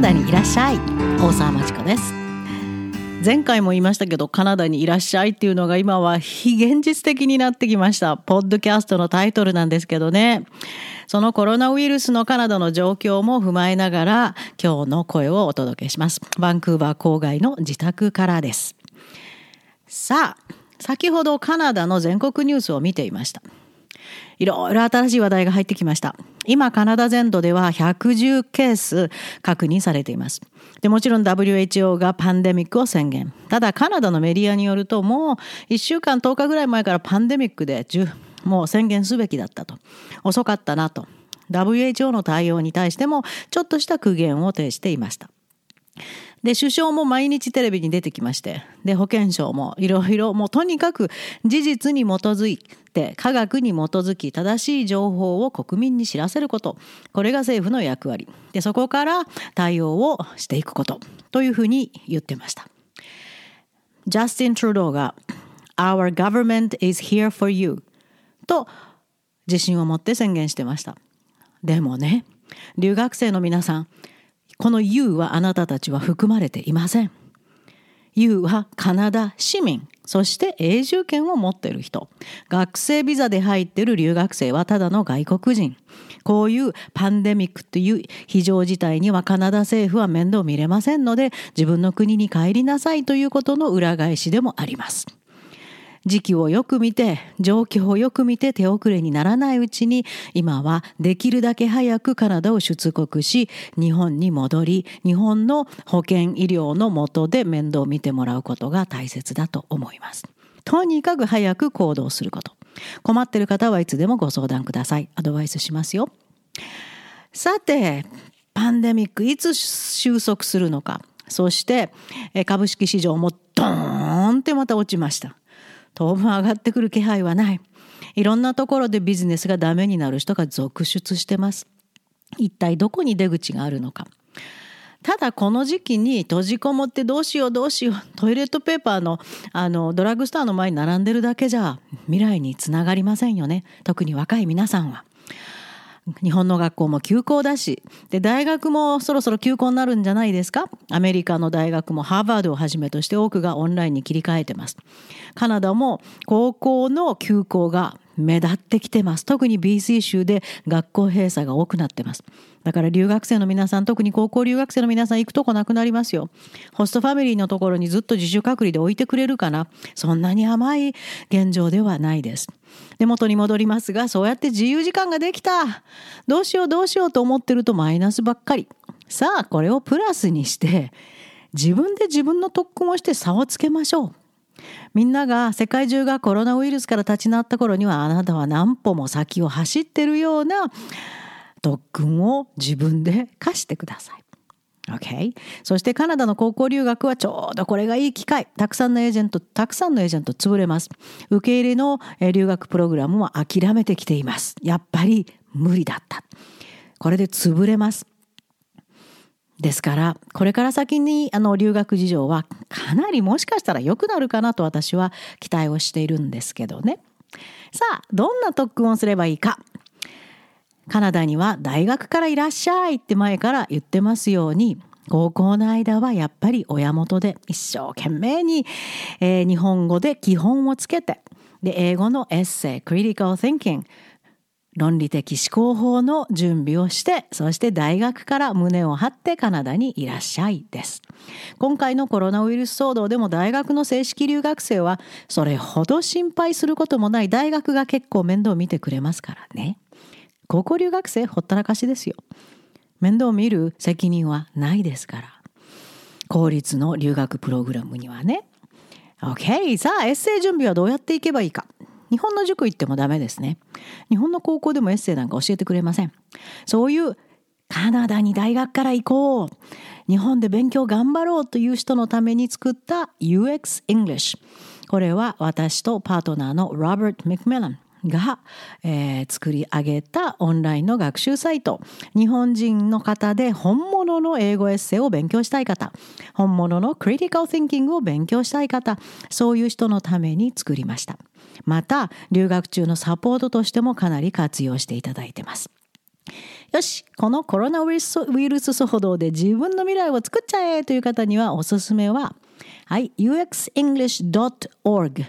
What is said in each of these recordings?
ダにいらっしゃい。大沢まちこです。前回も言いましたけどカナダにいらっしゃいっていうのが今は非現実的になってきました。ポッドキャストのタイトルなんですけどね。そのコロナウイルスのカナダの状況も踏まえながら今日の声をお届けします。バンクーバー郊外の自宅からです。さあ先ほどカナダの全国ニュースを見ていました。いろいろ新しい話題が入ってきました。今、カナダ全土では110ケース確認されています。でもちろん WHO がパンデミックを宣言。ただ、カナダのメディアによると、もう1週間10日ぐらい前からパンデミックでもう宣言すべきだったと。遅かったなと。WHO の対応に対してもちょっとした苦言を呈していました。で首相も毎日テレビに出てきましてで保健省もいろいろもうとにかく事実に基づいて科学に基づき正しい情報を国民に知らせることこれが政府の役割でそこから対応をしていくことというふうに言ってました。ジャスティン・トゥルドーが「Our government is here for you」と自信を持って宣言してました。でもね留学生の皆さんこの You はあなたたちは含まれていません。You はカナダ市民、そして永住権を持っている人。学生ビザで入ってる留学生はただの外国人。こういうパンデミックという非常事態にはカナダ政府は面倒見れませんので自分の国に帰りなさいということの裏返しでもあります。時期をよく見て状況をよく見て手遅れにならないうちに今はできるだけ早くカナダを出国し日本に戻り日本の保健医療の下で面倒を見てもらうことが大切だと思います。とにかく早く行動すること。困っている方はいつでもご相談ください。アドバイスしますよ。さて、パンデミックいつ収束するのか。そして株式市場もドーンってまた落ちました。当分上がってくる気配はない。いろんなところでビジネスがダメになる人が続出してます。一体どこに出口があるのか。ただこの時期に閉じこもってどうしようどうしようトイレットペーパーのあのドラッグストアの前に並んでるだけじゃ未来につながりませんよね特に若い皆さんは。日本の学校も休校だしで大学もそろそろ休校になるんじゃないですか？アメリカの大学もハーバードをはじめとして多くがオンラインに切り替えてます。カナダも高校の休校が目立ってきてます。特に BC 州で学校閉鎖が多くなってます。だから留学生の皆さん特に高校留学生の皆さん行くとこなくなりますよ。ホストファミリーのところにずっと自主隔離で置いてくれるかな。そんなに甘い現状ではないです。で元に戻りますがそうやって自由時間ができた。どうしようどうしようと思ってるとマイナスばっかり。さあこれをプラスにして自分で自分の特訓をして差をつけましょう。みんなが世界中がコロナウイルスから立ち直った頃にはあなたは何歩も先を走ってるような特訓を自分で課してください。Okay? そしてカナダの高校留学はちょうどこれがいい機会。たくさんのエージェント、たくさんのエージェント潰れます。受け入れの留学プログラムは諦めてきています。やっぱり無理だった。これで潰れます。ですからこれから先にあの留学事情はかなりもしかしたら良くなるかなと私は期待をしているんですけどね。さあどんな特訓をすればいいか。カナダには大学からいらっしゃいって前から言ってますように高校の間はやっぱり親元で一生懸命に、えー、日本語で基本をつけてで英語のエッセイクリティカル・ティンキング論理的思考法の準備をしてそして大学から胸を張ってカナダにいらっしゃいです。今回のコロナウイルス騒動でも大学の正式留学生はそれほど心配することもない大学が結構面倒見てくれますからね。高校留学生ほったらかしですよ。面倒見る責任はないですから。公立の留学プログラムにはね。OK さあエッセイ準備はどうやっていけばいいか。日本の塾行ってもダメですね。日本の高校でもエッセイなんか教えてくれません。そういうカナダに大学から行こう。日本で勉強頑張ろうという人のために作った UX English。これは私とパートナーのロバート・ミクメランが、えー、作り上げたオンラインの学習サイト。日本人の方で本物の英語エッセイを勉強したい方。本物のクリティカル・ティンキングを勉強したい方。そういう人のために作りました。また留学中のサポートとしてもかなり活用していただいてます。よし、このコロナウイルスウイルス騒動で自分の未来を作っちゃえという方にはおすすめは、はい、uxenglish.org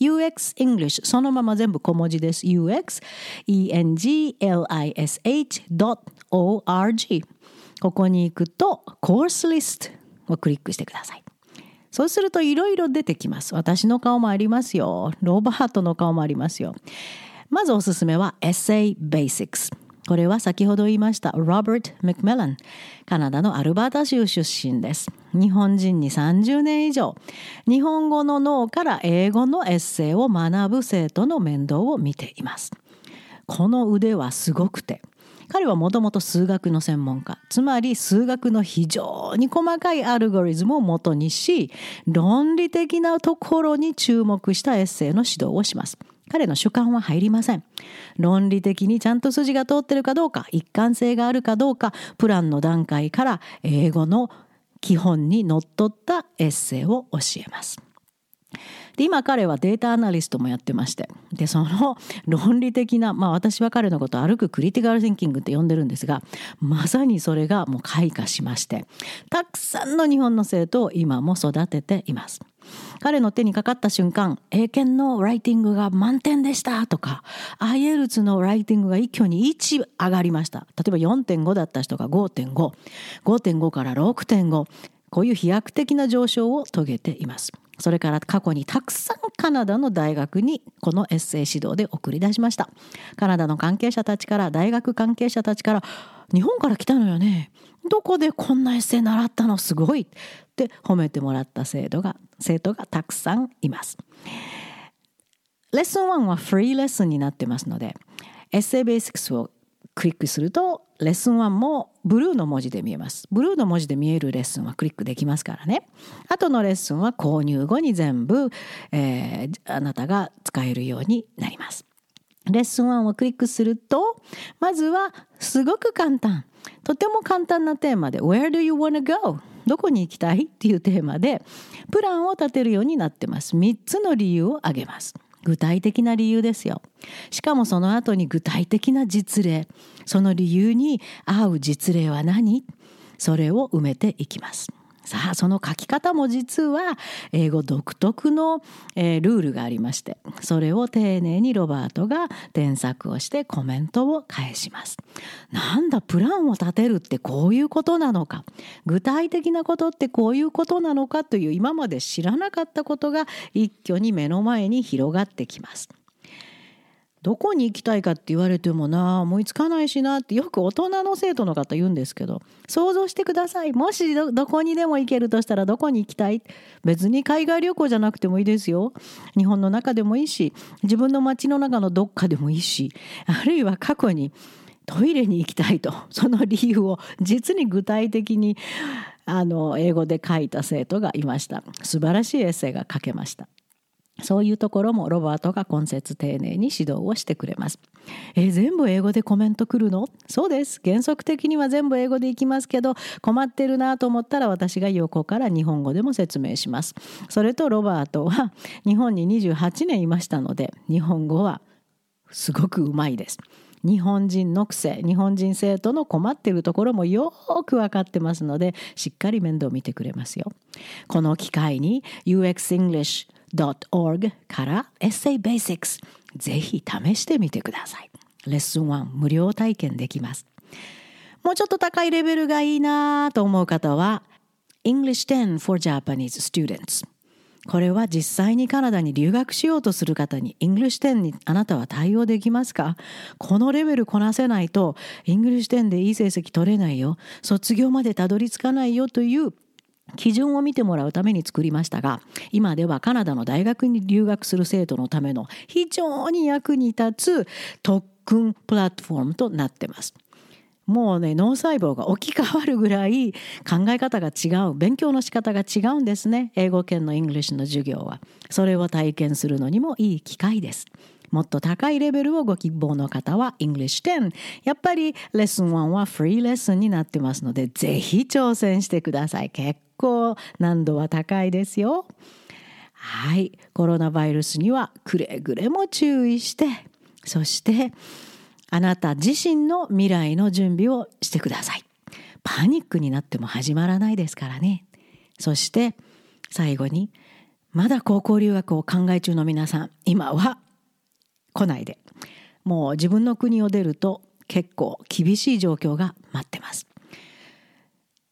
UX English そのまま全部小文字です。UX english.org ここに行くとコースリストをクリックしてください。そうするといろいろ出てきます。私の顔もありますよ。ロバートの顔もありますよ。まずおすすめは Essay Basics。これは先ほど言いましたロバート・マクメラン。カナダのアルバータ州出身です。日本人に30年以上、日本語の脳から英語のエッセイを学ぶ生徒の面倒を見ています。この腕はすごくて、彼はもともと数学の専門家、つまり数学の非常に細かいアルゴリズムをもとにし、論理的なところに注目したエッセイの指導をします。彼の主観は入りません。論理的にちゃんと筋が通ってるかどうか、一貫性があるかどうか、プランの段階から英語の基本にのっとったエッセイを教えます。で今彼はデータアナリストもやってましてでその 論理的なまあ私は彼のことを歩くクリティカル・シンキングって呼んでるんですがまさにそれがもう開花しましてたくさんの日本の生徒を今も育てています。彼の手にかかった瞬間、英検のライティングが満点でしたとか、IELTS のライティングが一挙に1上がりました。例えば4.5だった人が5.5、5.5から6.5、こういう飛躍的な上昇を遂げています。それから過去にたくさんカナダの大学にこのエッセイ指導で送り出しました。カナダの関係者たちから、大学関係者たちから、日本から来たのよね。どこでこんなエッセイ習ったのすごいって褒めてもらった生徒が生徒がたくさんいます。レッスン1はフリーレッスンになってますのでエッセイベーシックスをクリックするとレッスン1もブルーの文字で見えます。ブルーの文字で見えるレッスンはクリックできますからね。後のレッスンは購入後に全部、えー、あなたが使えるようになります。レッスン1をクリックするとまずはすごく簡単とても簡単なテーマで Where do you wanna go? どこに行きたい？っていうテーマでプランを立てるようになってます。3つの理由を挙げます。具体的な理由ですよ。しかもその後に具体的な実例。その理由に合う実例は何？それを埋めていきます。さあその書き方も実は英語独特の、えー、ルールがありましてそれを丁寧にロバートが添削をしてコメントを返します。なんだプランを立てるってこういうことなのか具体的なことってこういうことなのかという今まで知らなかったことが一挙に目の前に広がってきます。どこに行きたいかって言われてもな思いつかないしなってよく大人の生徒の方言うんですけど想像してください。もしどこにでも行けるとしたらどこに行きたい。別に海外旅行じゃなくてもいいですよ。日本の中でもいいし自分の街の中のどっかでもいいしあるいは過去にトイレに行きたいと その理由を実に具体的にあの英語で書いた生徒がいました。素晴らしいエッセイが書けました。そういうところもロバートが今節丁寧に指導をしてくれます。え、全部英語でコメント来るの？そうです。原則的には全部英語でいきますけど、困ってるなと思ったら私が横から日本語でも説明します。それとロバートは日本に28年いましたので、日本語はすごくうまいです。日本人の癖日本人生徒の困ってるところもよく分かってますのでしっかり面倒見てくれますよ。この機会に UX English .org から Essay Basics ぜひ試してみてください。レッスン1無料体験できます。もうちょっと高いレベルがいいなと思う方は English 10 for Japanese Students これは実際にカナダに留学しようとする方に English 10にあなたは対応できますか？このレベルこなせないと English 10でいい成績取れないよ卒業までたどり着かないよという基準を見てもらうために作りましたが今ではカナダの大学に留学する生徒のための非常に役に立つ特訓プラットフォームとなってます。もうね脳細胞が置き換わるぐらい考え方が違う勉強の仕方が違うんですね英語圏の English の授業はそれを体験するのにもいい機会ですもっと高いレベルをご希望の方は English 10やっぱりレッスン1はフリーレッスンになってますのでぜひ挑戦してください結構難度は高いですよはいコロナウイルスにはくれぐれも注意してそしてあなた自身の未来の準備をしてください。パニックになっても始まらないですからね。そして最後にまだ高校留学を考え中の皆さん今は来ないで。もう自分の国を出ると結構厳しい状況が待ってます。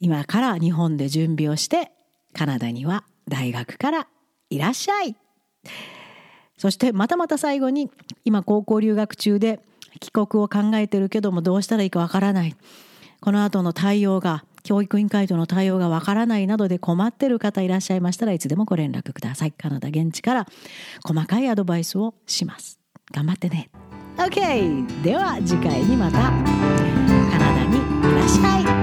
今から日本で準備をしてカナダには大学からいらっしゃい。そしてまたまた最後に今高校留学中で帰国を考えてるけどもどうしたらいいかわからない。この後の対応が教育委員会との対応がわからないなどで困ってる方いらっしゃいましたらいつでもご連絡ください。カナダ現地から細かいアドバイスをします。頑張ってね。OK では次回にまた。カナダにいらっしゃい。